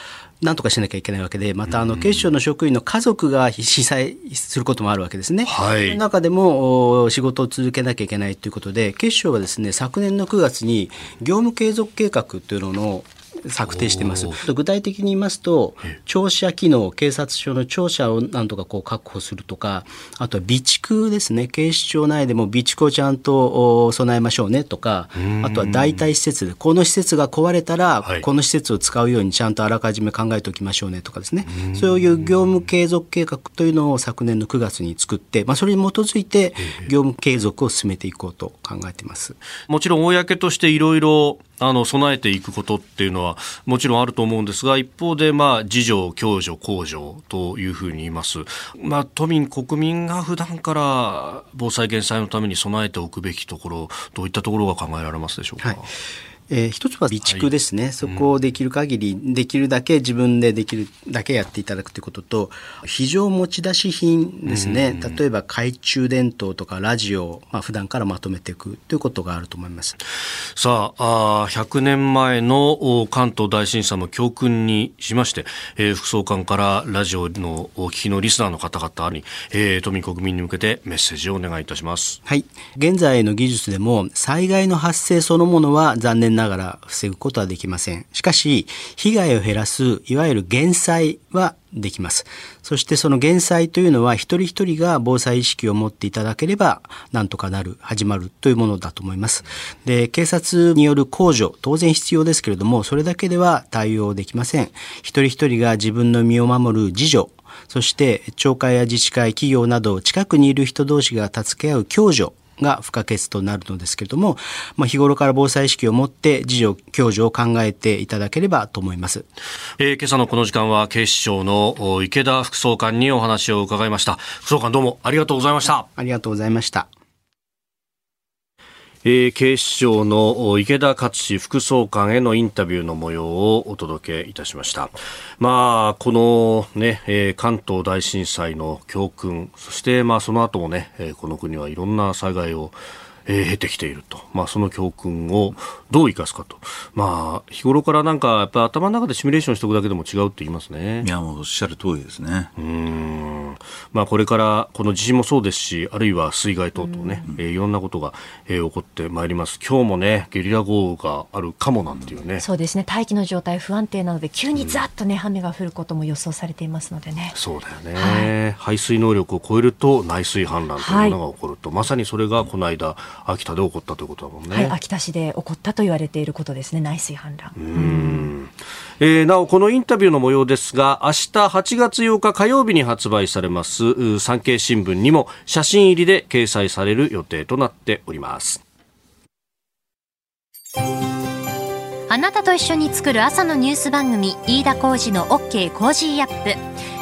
何とかしなきゃいけないわけで、またあの警視庁の職員の家族が被災することもあるわけですね。はい、その中でも仕事を続けなきゃいけないということで、警視庁はですね、昨年の9月に業務継続計画というのの策定しています。具体的に言いますと、庁舎機能、警察署の庁舎をなんとかこう確保するとか、あとは備蓄ですね、警視庁内でも備蓄をちゃんと備えましょうねとか、あとは代替施設で、この施設が壊れたら、この施設を使うようにちゃんとあらかじめ考えておきましょうねとかですね、そういう業務継続計画というのを昨年の9月に作って、まあ、それに基づいて業務継続を進めていこうと考えています。もちろん公としていろいろあの備えていくことっていうのはもちろんあると思うんですが一方でまあ自助共助公助というふうに言います、まあ、都民国民が普段から防災減災のために備えておくべきところどういったところが考えられますでしょうか？はいえー、一つは備蓄ですね、はい、そこをできる限り、できるだけ自分でできるだけやっていただくということと非常持ち出し品ですね、例えば懐中電灯とかラジオを、まあ普段からまとめていくということがあると思います。さああ100年前の関東大震災も教訓にしまして、えー、副総監からラジオのお聞きのリスナーの方々に、えー、都民国民に向けてメッセージをお願いいたします。はい。現在の技術でも災害の発生そのものは残念ながら防ぐことはできません。しかし、被害を減らす、いわゆる減災はできます。そしてその減災というのは一人一人が防災意識を持っていただければなんとかなる、始まるというものだと思います。で、警察による控除、当然必要ですけれども、それだけでは対応できません。一人一人が自分の身を守る自助、そして町会や自治会、企業など近くにいる人同士が助け合う共助が不可欠となるのですけれども、まあ、日頃から防災意識を持って自助共助を考えていただければと思います、えー、今朝のこの時間は警視庁の池田副総監にお話を伺いました。副総監どうもありがとうございました。ありがとうございましたえー、警視庁の池田勝志副総監へのインタビューの模様をお届けいたしました。まあ、このね、えー、関東大震災の教訓、そしてまあその後もね、えー、この国はいろんな災害をえー、経てきていると、まあ、その教訓をどう生かすかと、まあ、日頃からなんかやっぱ頭の中でシミュレーションしておくだけでも違うって言いますね。いやもうおっしゃる通りですね。うん。まあ、これからこの地震もそうですしあるいは水害等々ね、えー、いろんなことが、えー、起こってまいります。今日もねゲリラ豪雨があるかもなんていうね。そうですね。大気の状態不安定なので急にざっとね、雨が降ることも予想されていますのでね。そうだよね、はい、排水能力を超えると内水氾濫というものが起こると、はい、まさにそれがこの間秋田で起こったということだもんね、はい、秋田市で起こったと言われていることですね内水氾濫。うん。えー、なおこのインタビューの模様ですが明日8月8日火曜日に発売されます産経新聞にも写真入りで掲載される予定となっております。あなたと一緒に作る朝のニュース番組飯田浩二の OK コージーアップ